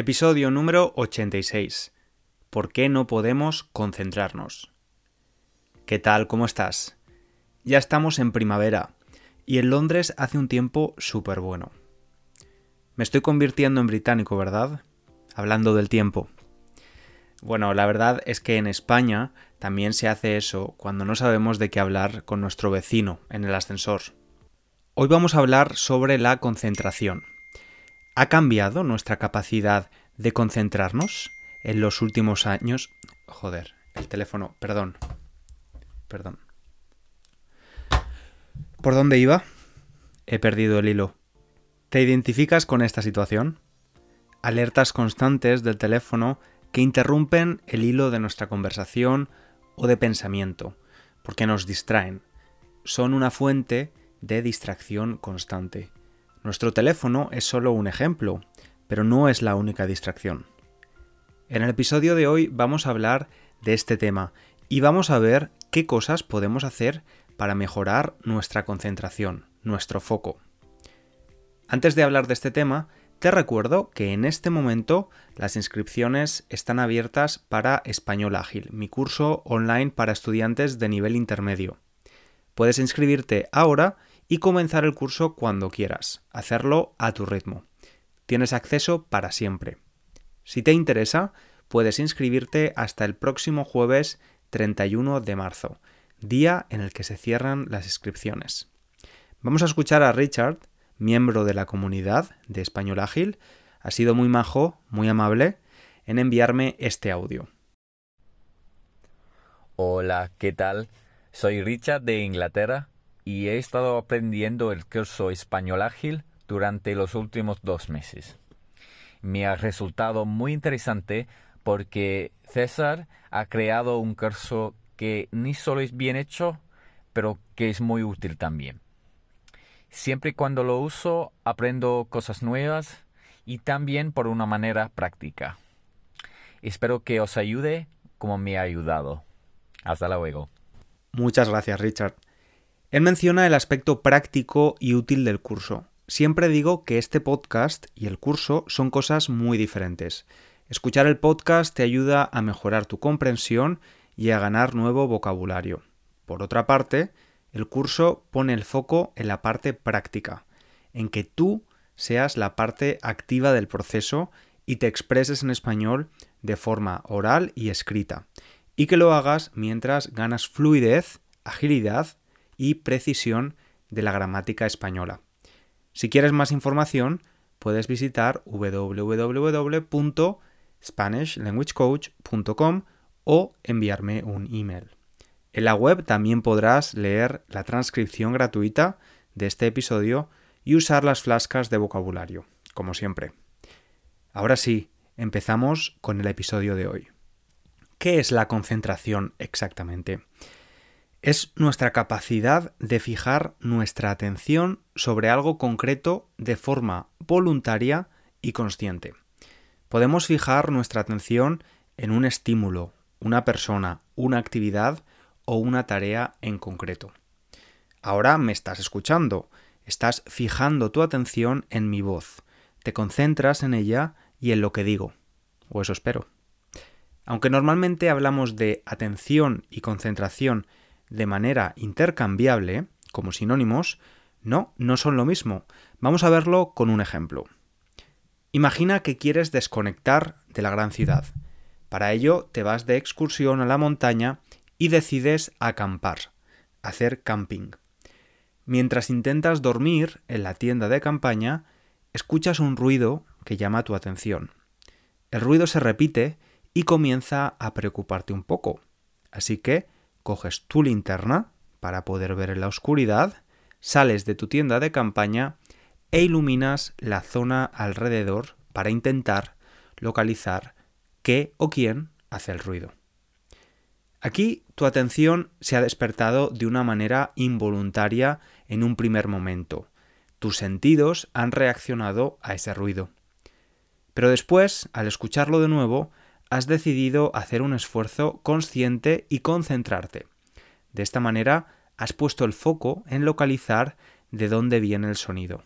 Episodio número 86. ¿Por qué no podemos concentrarnos? ¿Qué tal? ¿Cómo estás? Ya estamos en primavera y en Londres hace un tiempo súper bueno. Me estoy convirtiendo en británico, ¿verdad? Hablando del tiempo. Bueno, la verdad es que en España también se hace eso cuando no sabemos de qué hablar con nuestro vecino en el ascensor. Hoy vamos a hablar sobre la concentración. ¿Ha cambiado nuestra capacidad de concentrarnos en los últimos años? Joder, el teléfono, perdón. Perdón. ¿Por dónde iba? He perdido el hilo. ¿Te identificas con esta situación? Alertas constantes del teléfono que interrumpen el hilo de nuestra conversación o de pensamiento, porque nos distraen. Son una fuente de distracción constante. Nuestro teléfono es solo un ejemplo, pero no es la única distracción. En el episodio de hoy vamos a hablar de este tema y vamos a ver qué cosas podemos hacer para mejorar nuestra concentración, nuestro foco. Antes de hablar de este tema, te recuerdo que en este momento las inscripciones están abiertas para Español Ágil, mi curso online para estudiantes de nivel intermedio. Puedes inscribirte ahora y comenzar el curso cuando quieras, hacerlo a tu ritmo. Tienes acceso para siempre. Si te interesa, puedes inscribirte hasta el próximo jueves 31 de marzo, día en el que se cierran las inscripciones. Vamos a escuchar a Richard, miembro de la comunidad de Español Ágil, ha sido muy majo, muy amable en enviarme este audio. Hola, ¿qué tal? Soy Richard de Inglaterra y he estado aprendiendo el curso Español Ágil durante los últimos dos meses. Me ha resultado muy interesante porque César ha creado un curso que ni solo es bien hecho, pero que es muy útil también. Siempre y cuando lo uso, aprendo cosas nuevas y también por una manera práctica. Espero que os ayude como me ha ayudado. Hasta luego. Muchas gracias, Richard. Él menciona el aspecto práctico y útil del curso. Siempre digo que este podcast y el curso son cosas muy diferentes. Escuchar el podcast te ayuda a mejorar tu comprensión y a ganar nuevo vocabulario. Por otra parte, el curso pone el foco en la parte práctica, en que tú seas la parte activa del proceso y te expreses en español de forma oral y escrita, y que lo hagas mientras ganas fluidez, agilidad y precisión de la gramática española. Si quieres más información, puedes visitar www.spanishlanguagecoach.com o enviarme un email. En la web también podrás leer la transcripción gratuita de este episodio y usar las flascas de vocabulario, como siempre. Ahora sí, empezamos con el episodio de hoy. ¿Qué es la concentración exactamente? Es nuestra capacidad de fijar nuestra atención sobre algo concreto de forma voluntaria y consciente. Podemos fijar nuestra atención en un estímulo, una persona, una actividad o una tarea en concreto. Ahora me estás escuchando, estás fijando tu atención en mi voz, te concentras en ella y en lo que digo, o eso espero. Aunque normalmente hablamos de atención y concentración de manera intercambiable, como sinónimos, no, no son lo mismo. Vamos a verlo con un ejemplo. Imagina que quieres desconectar de la gran ciudad. Para ello te vas de excursión a la montaña y decides acampar, hacer camping. Mientras intentas dormir en la tienda de campaña, escuchas un ruido que llama tu atención. El ruido se repite y comienza a preocuparte un poco. Así que coges tu linterna para poder ver en la oscuridad, sales de tu tienda de campaña e iluminas la zona alrededor para intentar localizar qué o quién hace el ruido. Aquí tu atención se ha despertado de una manera involuntaria en un primer momento. Tus sentidos han reaccionado a ese ruido. Pero después, al escucharlo de nuevo, has decidido hacer un esfuerzo consciente y concentrarte. De esta manera, has puesto el foco en localizar de dónde viene el sonido.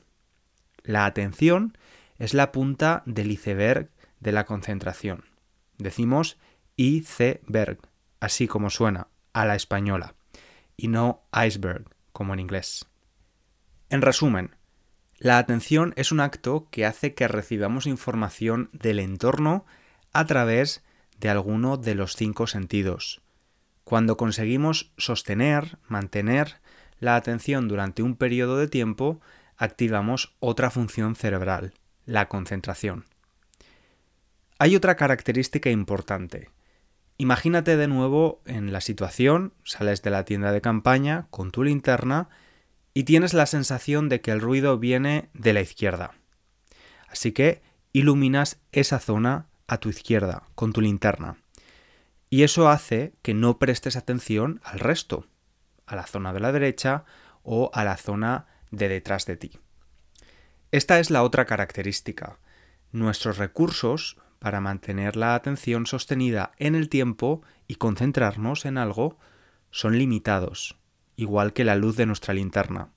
La atención es la punta del iceberg de la concentración. Decimos iceberg, así como suena, a la española, y no iceberg, como en inglés. En resumen, la atención es un acto que hace que recibamos información del entorno a través de alguno de los cinco sentidos. Cuando conseguimos sostener, mantener la atención durante un periodo de tiempo, activamos otra función cerebral, la concentración. Hay otra característica importante. Imagínate de nuevo en la situación, sales de la tienda de campaña con tu linterna y tienes la sensación de que el ruido viene de la izquierda. Así que iluminas esa zona a tu izquierda con tu linterna. Y eso hace que no prestes atención al resto, a la zona de la derecha o a la zona de detrás de ti. Esta es la otra característica. Nuestros recursos para mantener la atención sostenida en el tiempo y concentrarnos en algo son limitados, igual que la luz de nuestra linterna.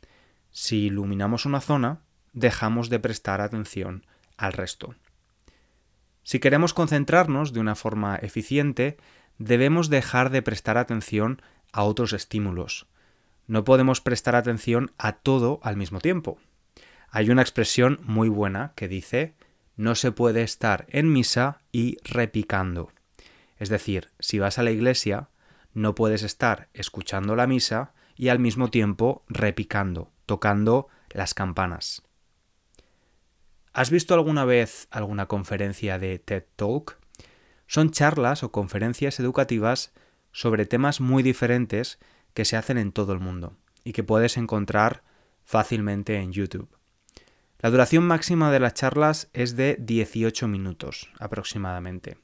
Si iluminamos una zona, dejamos de prestar atención al resto. Si queremos concentrarnos de una forma eficiente, debemos dejar de prestar atención a otros estímulos. No podemos prestar atención a todo al mismo tiempo. Hay una expresión muy buena que dice no se puede estar en misa y repicando. Es decir, si vas a la iglesia, no puedes estar escuchando la misa y al mismo tiempo repicando, tocando las campanas. ¿Has visto alguna vez alguna conferencia de TED Talk? Son charlas o conferencias educativas sobre temas muy diferentes que se hacen en todo el mundo y que puedes encontrar fácilmente en YouTube. La duración máxima de las charlas es de 18 minutos aproximadamente.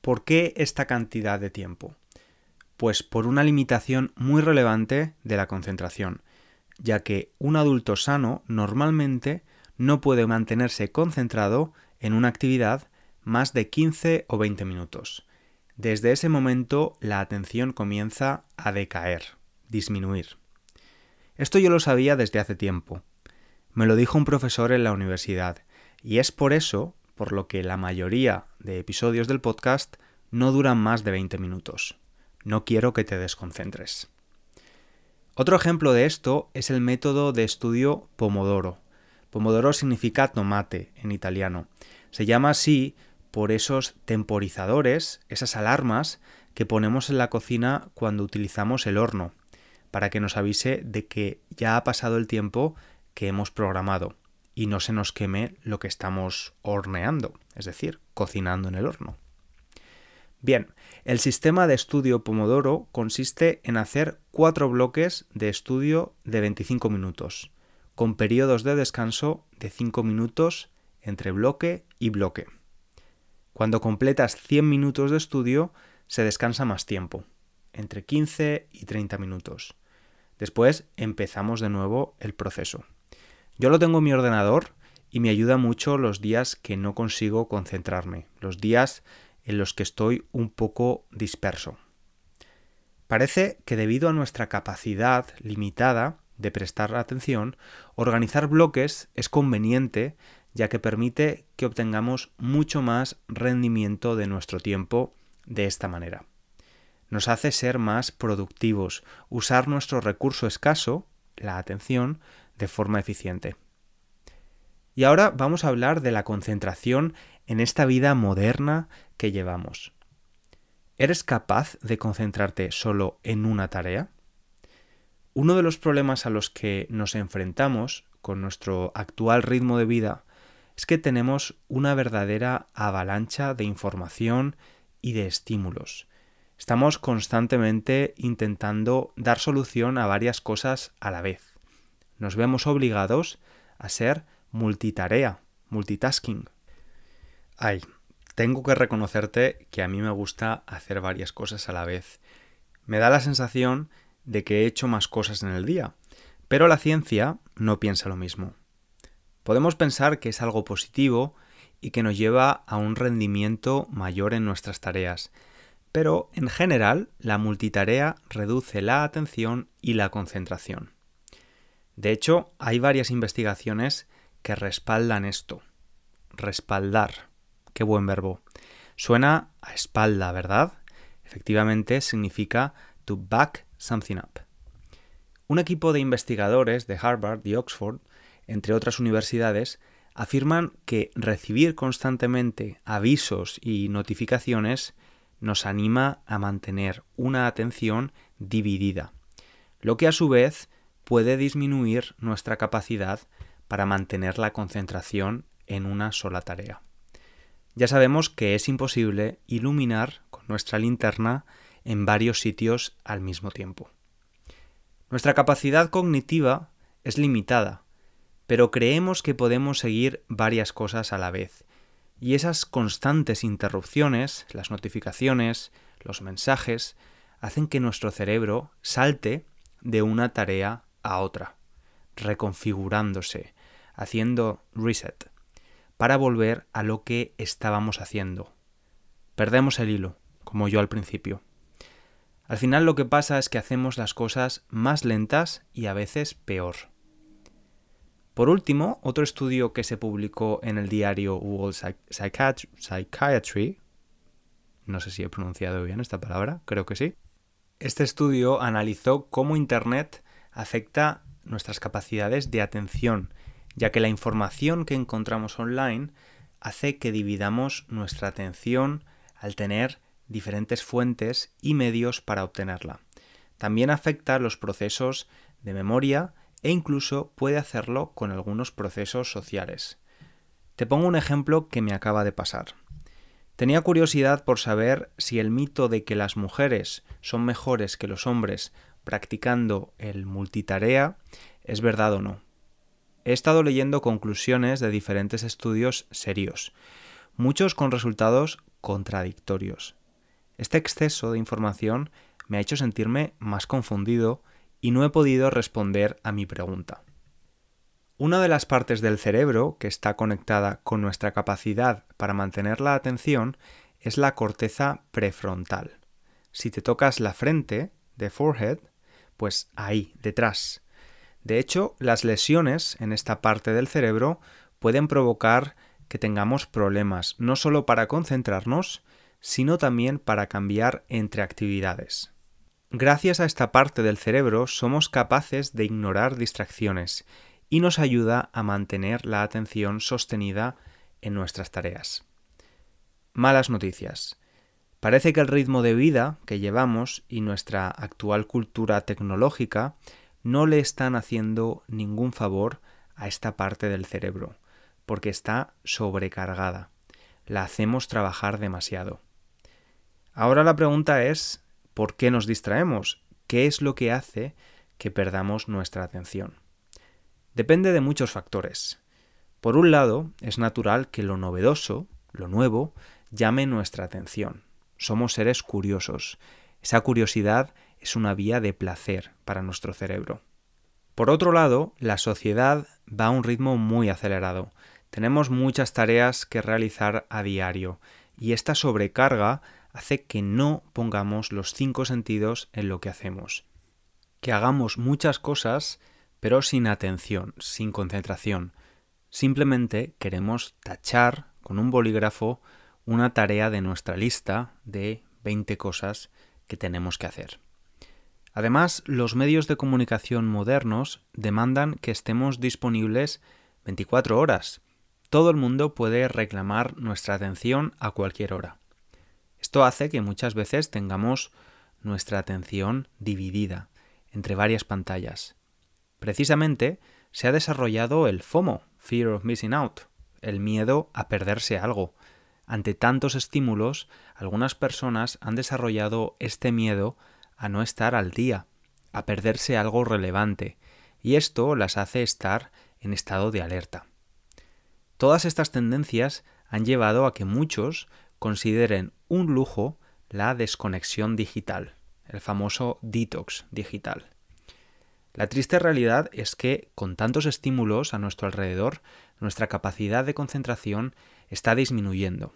¿Por qué esta cantidad de tiempo? Pues por una limitación muy relevante de la concentración, ya que un adulto sano normalmente no puede mantenerse concentrado en una actividad más de 15 o 20 minutos. Desde ese momento la atención comienza a decaer, disminuir. Esto yo lo sabía desde hace tiempo. Me lo dijo un profesor en la universidad, y es por eso por lo que la mayoría de episodios del podcast no duran más de 20 minutos. No quiero que te desconcentres. Otro ejemplo de esto es el método de estudio Pomodoro. Pomodoro significa tomate en italiano. Se llama así por esos temporizadores, esas alarmas que ponemos en la cocina cuando utilizamos el horno, para que nos avise de que ya ha pasado el tiempo que hemos programado y no se nos queme lo que estamos horneando, es decir, cocinando en el horno. Bien, el sistema de estudio Pomodoro consiste en hacer cuatro bloques de estudio de 25 minutos, con periodos de descanso de 5 minutos entre bloque y bloque. Cuando completas 100 minutos de estudio, se descansa más tiempo, entre 15 y 30 minutos. Después empezamos de nuevo el proceso. Yo lo tengo en mi ordenador y me ayuda mucho los días que no consigo concentrarme, los días en los que estoy un poco disperso. Parece que debido a nuestra capacidad limitada de prestar atención, organizar bloques es conveniente ya que permite que obtengamos mucho más rendimiento de nuestro tiempo de esta manera. Nos hace ser más productivos, usar nuestro recurso escaso, la atención, de forma eficiente. Y ahora vamos a hablar de la concentración en esta vida moderna que llevamos. ¿Eres capaz de concentrarte solo en una tarea? Uno de los problemas a los que nos enfrentamos con nuestro actual ritmo de vida es que tenemos una verdadera avalancha de información y de estímulos. Estamos constantemente intentando dar solución a varias cosas a la vez. Nos vemos obligados a ser multitarea, multitasking. Ay, tengo que reconocerte que a mí me gusta hacer varias cosas a la vez. Me da la sensación de que he hecho más cosas en el día, pero la ciencia no piensa lo mismo. Podemos pensar que es algo positivo y que nos lleva a un rendimiento mayor en nuestras tareas, pero en general la multitarea reduce la atención y la concentración. De hecho, hay varias investigaciones que respaldan esto. Respaldar. qué buen verbo. Suena a espalda, ¿verdad? Efectivamente significa to back something up. Un equipo de investigadores de Harvard y Oxford, entre otras universidades, afirman que recibir constantemente avisos y notificaciones nos anima a mantener una atención dividida, lo que a su vez puede disminuir nuestra capacidad para mantener la concentración en una sola tarea. Ya sabemos que es imposible iluminar con nuestra linterna en varios sitios al mismo tiempo. Nuestra capacidad cognitiva es limitada, pero creemos que podemos seguir varias cosas a la vez, y esas constantes interrupciones, las notificaciones, los mensajes, hacen que nuestro cerebro salte de una tarea a otra, reconfigurándose, haciendo reset, para volver a lo que estábamos haciendo. Perdemos el hilo, como yo al principio. Al final lo que pasa es que hacemos las cosas más lentas y a veces peor. Por último, otro estudio que se publicó en el diario World Psychiatry, no sé si he pronunciado bien esta palabra, creo que sí. Este estudio analizó cómo Internet afecta nuestras capacidades de atención, ya que la información que encontramos online hace que dividamos nuestra atención al tener diferentes fuentes y medios para obtenerla. También afecta los procesos de memoria e incluso puede hacerlo con algunos procesos sociales. Te pongo un ejemplo que me acaba de pasar. Tenía curiosidad por saber si el mito de que las mujeres son mejores que los hombres practicando el multitarea es verdad o no. He estado leyendo conclusiones de diferentes estudios serios, muchos con resultados contradictorios. Este exceso de información me ha hecho sentirme más confundido y no he podido responder a mi pregunta. Una de las partes del cerebro que está conectada con nuestra capacidad para mantener la atención es la corteza prefrontal. Si te tocas la frente, de forehead, pues ahí, detrás. De hecho, las lesiones en esta parte del cerebro pueden provocar que tengamos problemas, no solo para concentrarnos, sino también para cambiar entre actividades. Gracias a esta parte del cerebro somos capaces de ignorar distracciones y nos ayuda a mantener la atención sostenida en nuestras tareas. Malas noticias. Parece que el ritmo de vida que llevamos y nuestra actual cultura tecnológica no le están haciendo ningún favor a esta parte del cerebro, porque está sobrecargada. La hacemos trabajar demasiado. Ahora la pregunta es, ¿por qué nos distraemos? ¿Qué es lo que hace que perdamos nuestra atención? Depende de muchos factores. Por un lado, es natural que lo novedoso, lo nuevo, llame nuestra atención. Somos seres curiosos. Esa curiosidad es una vía de placer para nuestro cerebro. Por otro lado, la sociedad va a un ritmo muy acelerado. Tenemos muchas tareas que realizar a diario y esta sobrecarga hace que no pongamos los cinco sentidos en lo que hacemos. Que hagamos muchas cosas pero sin atención, sin concentración. Simplemente queremos tachar con un bolígrafo una tarea de nuestra lista de 20 cosas que tenemos que hacer. Además, los medios de comunicación modernos demandan que estemos disponibles 24 horas. Todo el mundo puede reclamar nuestra atención a cualquier hora. Esto hace que muchas veces tengamos nuestra atención dividida entre varias pantallas. Precisamente se ha desarrollado el FOMO, Fear of Missing Out, el miedo a perderse algo. Ante tantos estímulos, algunas personas han desarrollado este miedo a no estar al día, a perderse algo relevante, y esto las hace estar en estado de alerta. Todas estas tendencias han llevado a que muchos consideren un lujo la desconexión digital, el famoso detox digital. La triste realidad es que, con tantos estímulos a nuestro alrededor, nuestra capacidad de concentración está disminuyendo.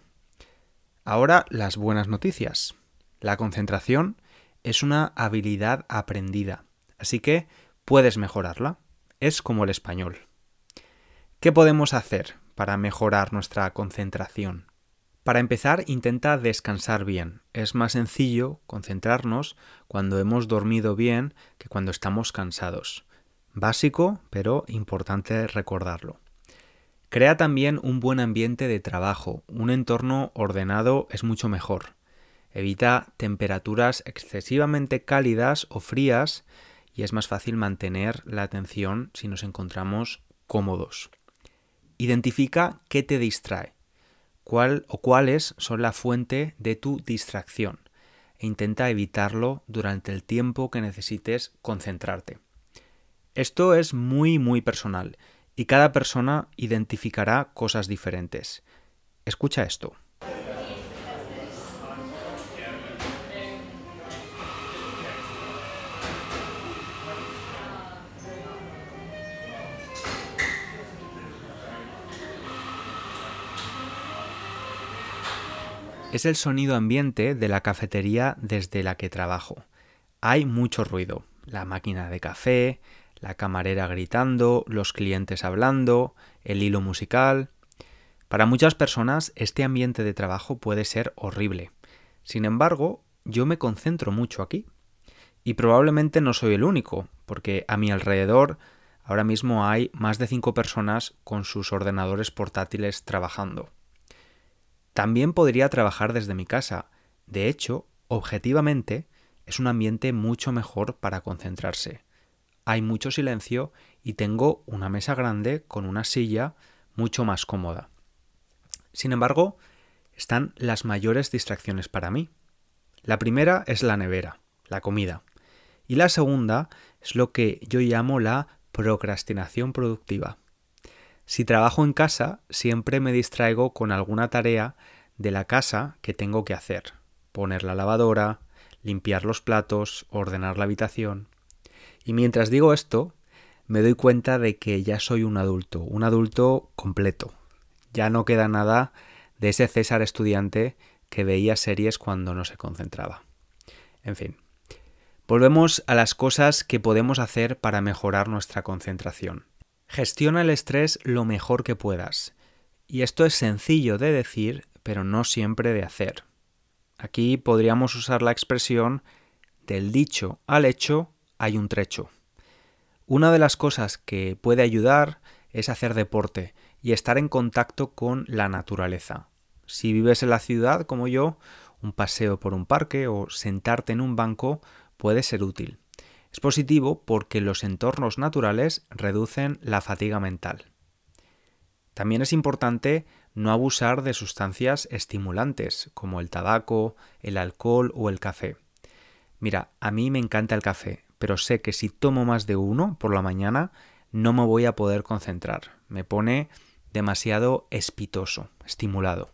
Ahora las buenas noticias. La concentración es una habilidad aprendida, así que puedes mejorarla. Es como el español. ¿Qué podemos hacer para mejorar nuestra concentración? Para empezar, intenta descansar bien. Es más sencillo concentrarnos cuando hemos dormido bien que cuando estamos cansados. Básico, pero importante recordarlo. Crea también un buen ambiente de trabajo. Un entorno ordenado es mucho mejor. Evita temperaturas excesivamente cálidas o frías y es más fácil mantener la atención si nos encontramos cómodos. Identifica qué te distrae cuál o cuáles son la fuente de tu distracción e intenta evitarlo durante el tiempo que necesites concentrarte. Esto es muy muy personal y cada persona identificará cosas diferentes. Escucha esto. Es el sonido ambiente de la cafetería desde la que trabajo. Hay mucho ruido. La máquina de café, la camarera gritando, los clientes hablando, el hilo musical. Para muchas personas este ambiente de trabajo puede ser horrible. Sin embargo, yo me concentro mucho aquí. Y probablemente no soy el único, porque a mi alrededor ahora mismo hay más de cinco personas con sus ordenadores portátiles trabajando. También podría trabajar desde mi casa. De hecho, objetivamente, es un ambiente mucho mejor para concentrarse. Hay mucho silencio y tengo una mesa grande con una silla mucho más cómoda. Sin embargo, están las mayores distracciones para mí. La primera es la nevera, la comida. Y la segunda es lo que yo llamo la procrastinación productiva. Si trabajo en casa, siempre me distraigo con alguna tarea de la casa que tengo que hacer. Poner la lavadora, limpiar los platos, ordenar la habitación. Y mientras digo esto, me doy cuenta de que ya soy un adulto, un adulto completo. Ya no queda nada de ese César estudiante que veía series cuando no se concentraba. En fin, volvemos a las cosas que podemos hacer para mejorar nuestra concentración. Gestiona el estrés lo mejor que puedas. Y esto es sencillo de decir, pero no siempre de hacer. Aquí podríamos usar la expresión del dicho al hecho hay un trecho. Una de las cosas que puede ayudar es hacer deporte y estar en contacto con la naturaleza. Si vives en la ciudad como yo, un paseo por un parque o sentarte en un banco puede ser útil. Es positivo porque los entornos naturales reducen la fatiga mental. También es importante no abusar de sustancias estimulantes como el tabaco, el alcohol o el café. Mira, a mí me encanta el café, pero sé que si tomo más de uno por la mañana no me voy a poder concentrar. Me pone demasiado espitoso, estimulado.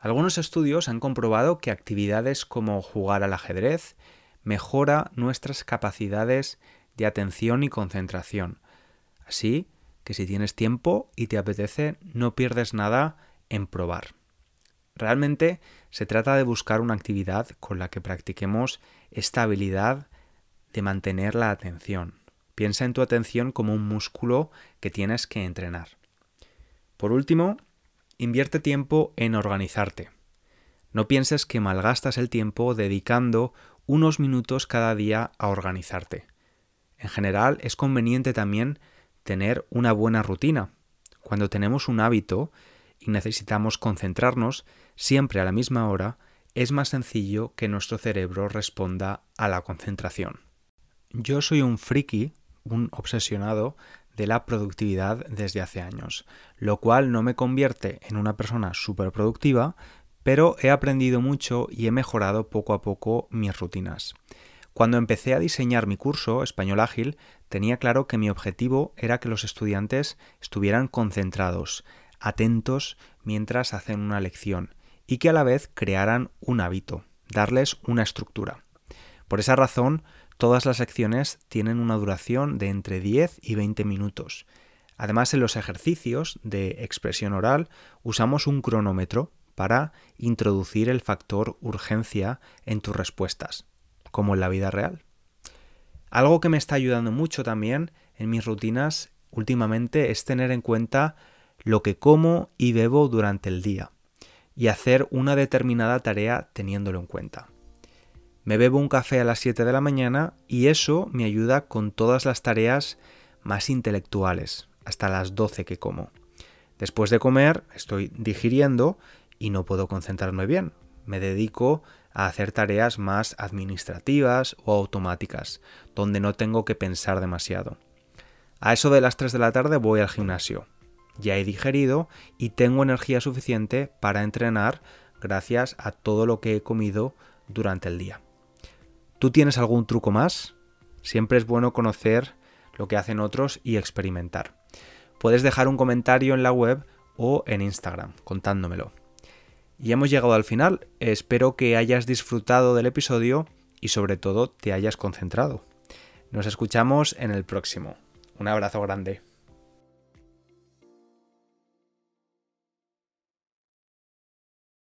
Algunos estudios han comprobado que actividades como jugar al ajedrez, mejora nuestras capacidades de atención y concentración. Así que si tienes tiempo y te apetece, no pierdes nada en probar. Realmente se trata de buscar una actividad con la que practiquemos esta habilidad de mantener la atención. Piensa en tu atención como un músculo que tienes que entrenar. Por último, invierte tiempo en organizarte. No pienses que malgastas el tiempo dedicando unos minutos cada día a organizarte. En general es conveniente también tener una buena rutina. Cuando tenemos un hábito y necesitamos concentrarnos siempre a la misma hora, es más sencillo que nuestro cerebro responda a la concentración. Yo soy un friki, un obsesionado de la productividad desde hace años, lo cual no me convierte en una persona súper productiva, pero he aprendido mucho y he mejorado poco a poco mis rutinas. Cuando empecé a diseñar mi curso Español Ágil, tenía claro que mi objetivo era que los estudiantes estuvieran concentrados, atentos mientras hacen una lección y que a la vez crearan un hábito, darles una estructura. Por esa razón, todas las lecciones tienen una duración de entre 10 y 20 minutos. Además, en los ejercicios de expresión oral usamos un cronómetro para introducir el factor urgencia en tus respuestas, como en la vida real. Algo que me está ayudando mucho también en mis rutinas últimamente es tener en cuenta lo que como y bebo durante el día. y hacer una determinada tarea teniéndolo en cuenta. Me bebo un café a las 7 de la mañana y eso me ayuda con todas las tareas más intelectuales, hasta las 12 que como. Después de comer estoy digiriendo y no puedo concentrarme bien. Me dedico a hacer tareas más administrativas o automáticas, donde no tengo que pensar demasiado. A eso de las 3 de la tarde voy al gimnasio. Ya he digerido y tengo energía suficiente para entrenar gracias a todo lo que he comido durante el día. ¿Tú tienes algún truco más? Siempre es bueno conocer lo que hacen otros y experimentar. Puedes dejar un comentario en la web o en Instagram contándomelo. Y hemos llegado al final. Espero que hayas disfrutado del episodio y sobre todo te hayas concentrado. Nos escuchamos en el próximo. Un abrazo grande.